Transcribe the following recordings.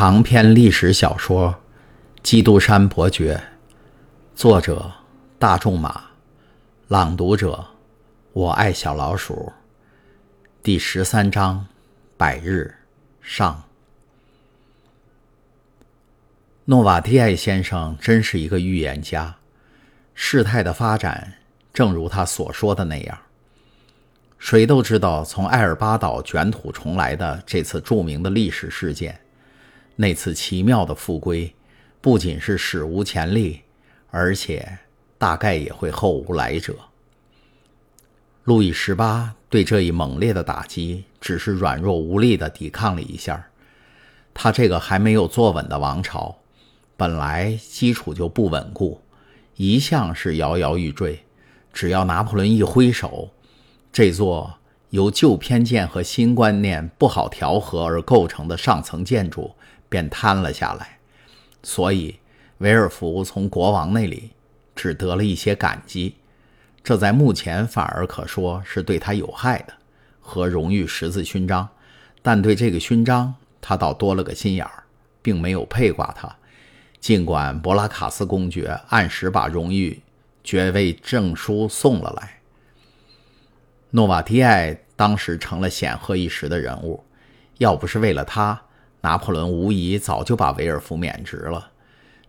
长篇历史小说《基督山伯爵》，作者大仲马，朗读者我爱小老鼠。第十三章：百日上。诺瓦蒂埃先生真是一个预言家，事态的发展正如他所说的那样。谁都知道，从艾尔巴岛卷土重来的这次著名的历史事件。那次奇妙的复归，不仅是史无前例，而且大概也会后无来者。路易十八对这一猛烈的打击，只是软弱无力地抵抗了一下。他这个还没有坐稳的王朝，本来基础就不稳固，一向是摇摇欲坠。只要拿破仑一挥手，这座由旧偏见和新观念不好调和而构成的上层建筑。便瘫了下来，所以维尔福从国王那里只得了一些感激，这在目前反而可说是对他有害的，和荣誉十字勋章。但对这个勋章，他倒多了个心眼儿，并没有配挂他。尽管博拉卡斯公爵按时把荣誉爵位证书送了来，诺瓦提埃当时成了显赫一时的人物，要不是为了他。拿破仑无疑早就把维尔福免职了。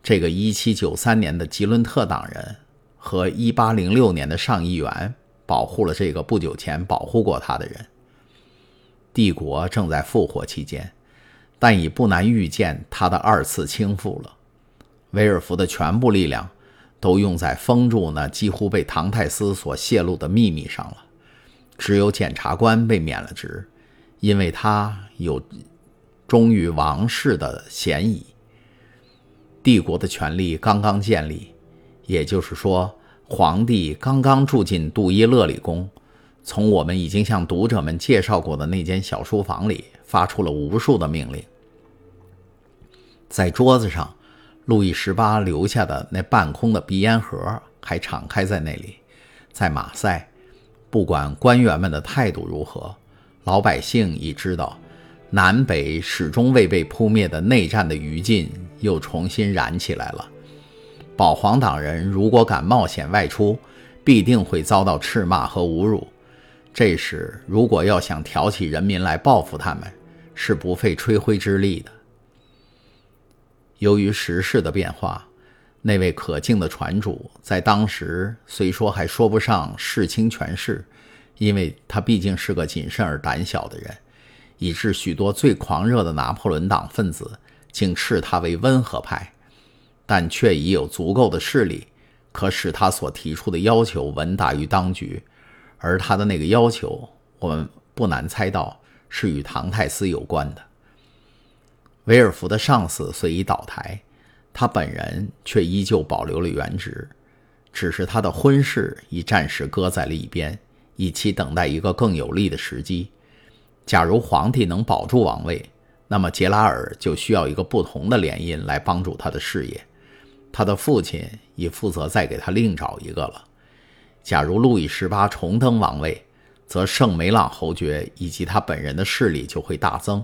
这个1793年的吉伦特党人和1806年的上议员保护了这个不久前保护过他的人。帝国正在复活期间，但已不难预见他的二次倾覆了。维尔福的全部力量都用在封住那几乎被唐泰斯所泄露的秘密上了。只有检察官被免了职，因为他有。忠于王室的嫌疑。帝国的权力刚刚建立，也就是说，皇帝刚刚住进杜伊勒里宫，从我们已经向读者们介绍过的那间小书房里发出了无数的命令。在桌子上，路易十八留下的那半空的鼻烟盒还敞开在那里。在马赛，不管官员们的态度如何，老百姓已知道。南北始终未被扑灭的内战的余烬又重新燃起来了。保皇党人如果敢冒险外出，必定会遭到斥骂和侮辱。这时，如果要想挑起人民来报复他们，是不费吹灰之力的。由于时势的变化，那位可敬的船主在当时虽说还说不上势倾权势，因为他毕竟是个谨慎而胆小的人。以致许多最狂热的拿破仑党分子竟视他为温和派，但却已有足够的势力，可使他所提出的要求闻达于当局。而他的那个要求，我们不难猜到是与唐泰斯有关的。维尔福的上司虽已倒台，他本人却依旧保留了原职，只是他的婚事已暂时搁在了一边，以期等待一个更有利的时机。假如皇帝能保住王位，那么杰拉尔就需要一个不同的联姻来帮助他的事业。他的父亲已负责再给他另找一个了。假如路易十八重登王位，则圣梅朗侯爵以及他本人的势力就会大增，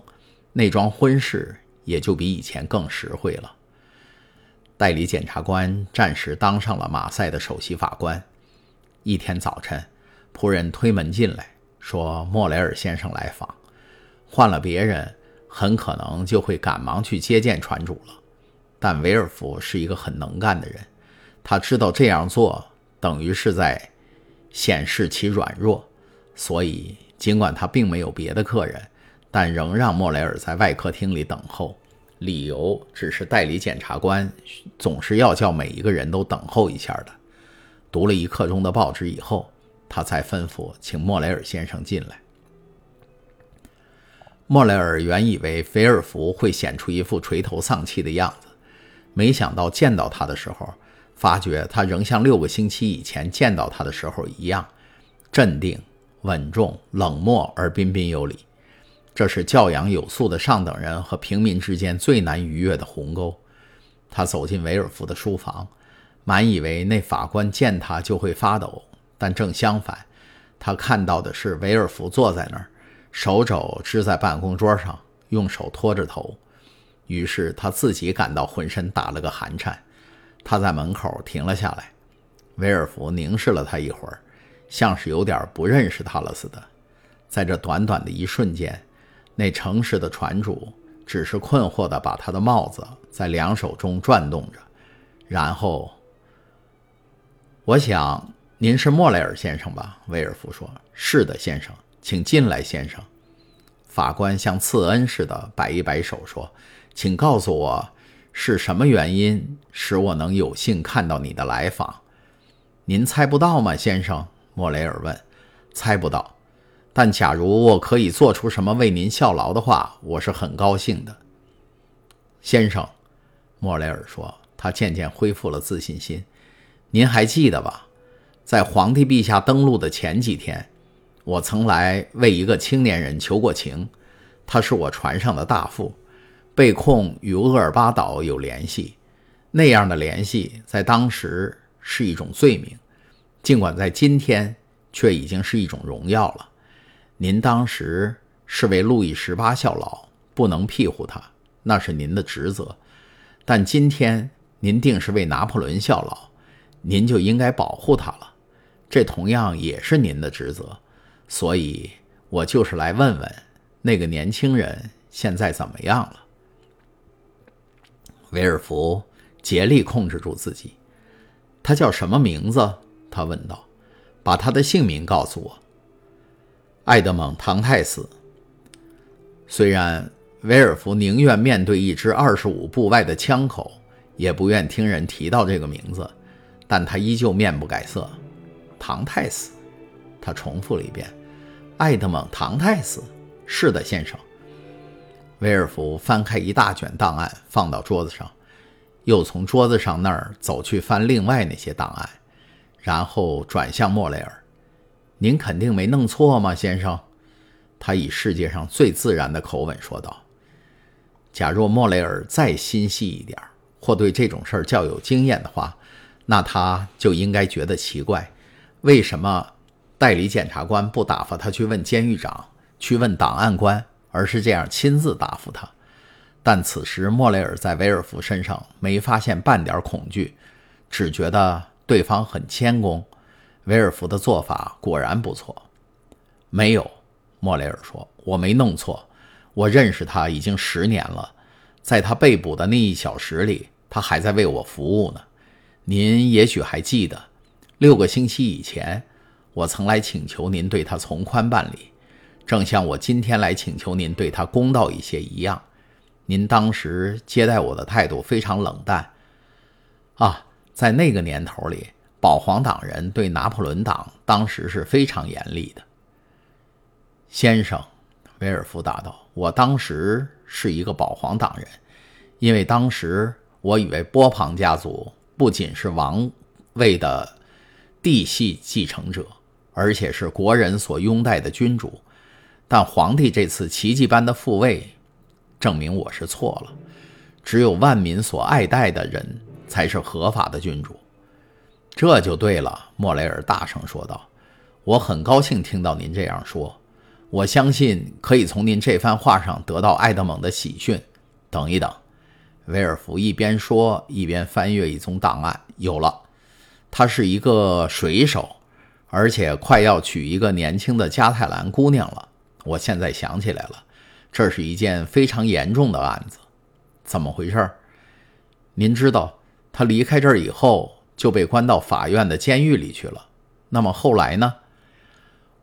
那桩婚事也就比以前更实惠了。代理检察官暂时当上了马赛的首席法官。一天早晨，仆人推门进来。说莫雷尔先生来访，换了别人，很可能就会赶忙去接见船主了。但维尔福是一个很能干的人，他知道这样做等于是在显示其软弱，所以尽管他并没有别的客人，但仍让莫雷尔在外客厅里等候。理由只是代理检察官总是要叫每一个人都等候一下的。读了一刻钟的报纸以后。他才吩咐请莫雷尔先生进来。莫雷尔原以为菲尔福会显出一副垂头丧气的样子，没想到见到他的时候，发觉他仍像六个星期以前见到他的时候一样，镇定、稳重、冷漠而彬彬有礼。这是教养有素的上等人和平民之间最难逾越的鸿沟。他走进维尔福的书房，满以为那法官见他就会发抖。但正相反，他看到的是维尔福坐在那儿，手肘支在办公桌上，用手托着头。于是他自己感到浑身打了个寒颤。他在门口停了下来，维尔福凝视了他一会儿，像是有点不认识他了似的。在这短短的一瞬间，那诚实的船主只是困惑地把他的帽子在两手中转动着，然后，我想您是莫雷尔先生吧？威尔福说：“是的，先生，请进来，先生。”法官像赐恩似的摆一摆手说：“请告诉我，是什么原因使我能有幸看到你的来访？您猜不到吗，先生？”莫雷尔问。“猜不到。”但假如我可以做出什么为您效劳的话，我是很高兴的，先生。莫雷尔说，他渐渐恢复了自信心。您还记得吧？在皇帝陛下登陆的前几天，我曾来为一个青年人求过情。他是我船上的大副，被控与厄尔巴岛有联系。那样的联系在当时是一种罪名，尽管在今天却已经是一种荣耀了。您当时是为路易十八效劳，不能庇护他，那是您的职责。但今天您定是为拿破仑效劳，您就应该保护他了，这同样也是您的职责。所以，我就是来问问那个年轻人现在怎么样了。威尔福竭力控制住自己。他叫什么名字？他问道。把他的姓名告诉我。爱德蒙·唐泰斯。虽然威尔福宁愿面对一支二十五步外的枪口，也不愿听人提到这个名字，但他依旧面不改色。唐泰斯，他重复了一遍：“爱德蒙·唐泰斯。”是的，先生。威尔福翻开一大卷档案，放到桌子上，又从桌子上那儿走去翻另外那些档案，然后转向莫雷尔。您肯定没弄错吗，先生？他以世界上最自然的口吻说道。假若莫雷尔再心细一点，或对这种事儿较有经验的话，那他就应该觉得奇怪：为什么代理检察官不打发他去问监狱长，去问档案官，而是这样亲自答复他？但此时莫雷尔在威尔福身上没发现半点恐惧，只觉得对方很谦恭。威尔福的做法果然不错。没有，莫雷尔说：“我没弄错，我认识他已经十年了。在他被捕的那一小时里，他还在为我服务呢。您也许还记得，六个星期以前，我曾来请求您对他从宽办理，正像我今天来请求您对他公道一些一样。您当时接待我的态度非常冷淡。啊，在那个年头里。”保皇党人对拿破仑党当时是非常严厉的，先生，威尔福答道：“我当时是一个保皇党人，因为当时我以为波旁家族不仅是王位的嫡系继承者，而且是国人所拥戴的君主。但皇帝这次奇迹般的复位，证明我是错了。只有万民所爱戴的人才是合法的君主。”这就对了，莫雷尔大声说道：“我很高兴听到您这样说。我相信可以从您这番话上得到爱德蒙的喜讯。”等一等，威尔福一边说一边翻阅一宗档案。有了，他是一个水手，而且快要娶一个年轻的加泰兰姑娘了。我现在想起来了，这是一件非常严重的案子。怎么回事？您知道，他离开这儿以后。就被关到法院的监狱里去了。那么后来呢？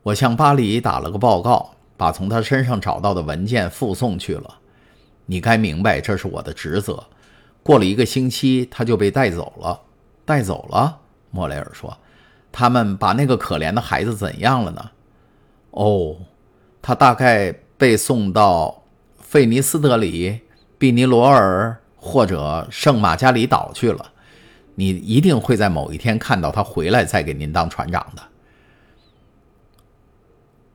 我向巴黎打了个报告，把从他身上找到的文件附送去了。你该明白，这是我的职责。过了一个星期，他就被带走了。带走了？莫雷尔说：“他们把那个可怜的孩子怎样了呢？”哦，他大概被送到费尼斯德里、毕尼罗尔或者圣马加里岛去了。你一定会在某一天看到他回来，再给您当船长的。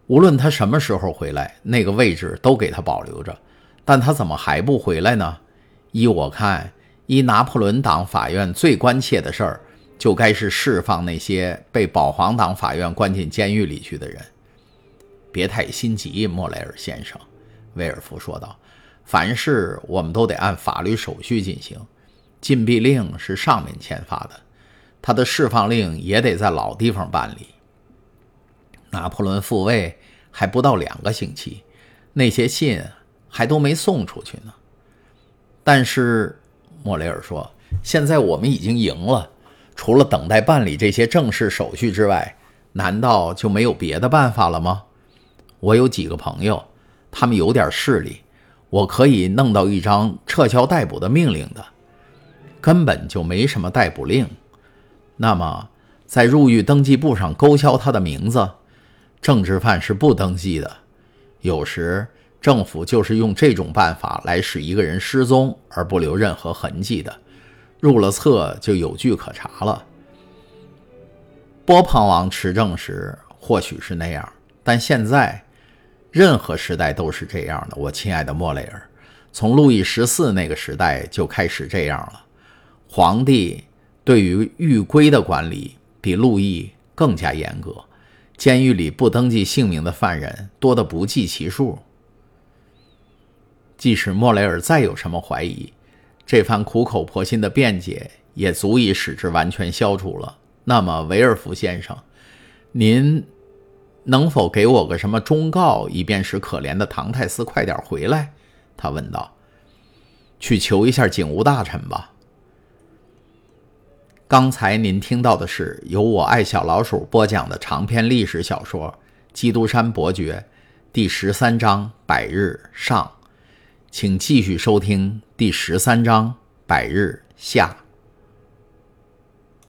无论他什么时候回来，那个位置都给他保留着。但他怎么还不回来呢？依我看，依拿破仑党法院最关切的事儿，就该是释放那些被保皇党法院关进监狱里去的人。别太心急，莫雷尔先生，威尔福说道。凡事我们都得按法律手续进行。禁闭令是上面签发的，他的释放令也得在老地方办理。拿破仑复位还不到两个星期，那些信还都没送出去呢。但是莫雷尔说：“现在我们已经赢了，除了等待办理这些正式手续之外，难道就没有别的办法了吗？我有几个朋友，他们有点势力。”我可以弄到一张撤销逮捕的命令的，根本就没什么逮捕令。那么，在入狱登记簿上勾销他的名字，政治犯是不登记的。有时政府就是用这种办法来使一个人失踪而不留任何痕迹的，入了册就有据可查了。波旁王持政时或许是那样，但现在。任何时代都是这样的，我亲爱的莫雷尔，从路易十四那个时代就开始这样了。皇帝对于狱规的管理比路易更加严格，监狱里不登记姓名的犯人多得不计其数。即使莫雷尔再有什么怀疑，这番苦口婆心的辩解也足以使之完全消除了。那么，维尔福先生，您？能否给我个什么忠告，以便使可怜的唐泰斯快点回来？他问道。去求一下警务大臣吧。刚才您听到的是由我爱小老鼠播讲的长篇历史小说《基督山伯爵》第十三章《百日上》，请继续收听第十三章《百日下》。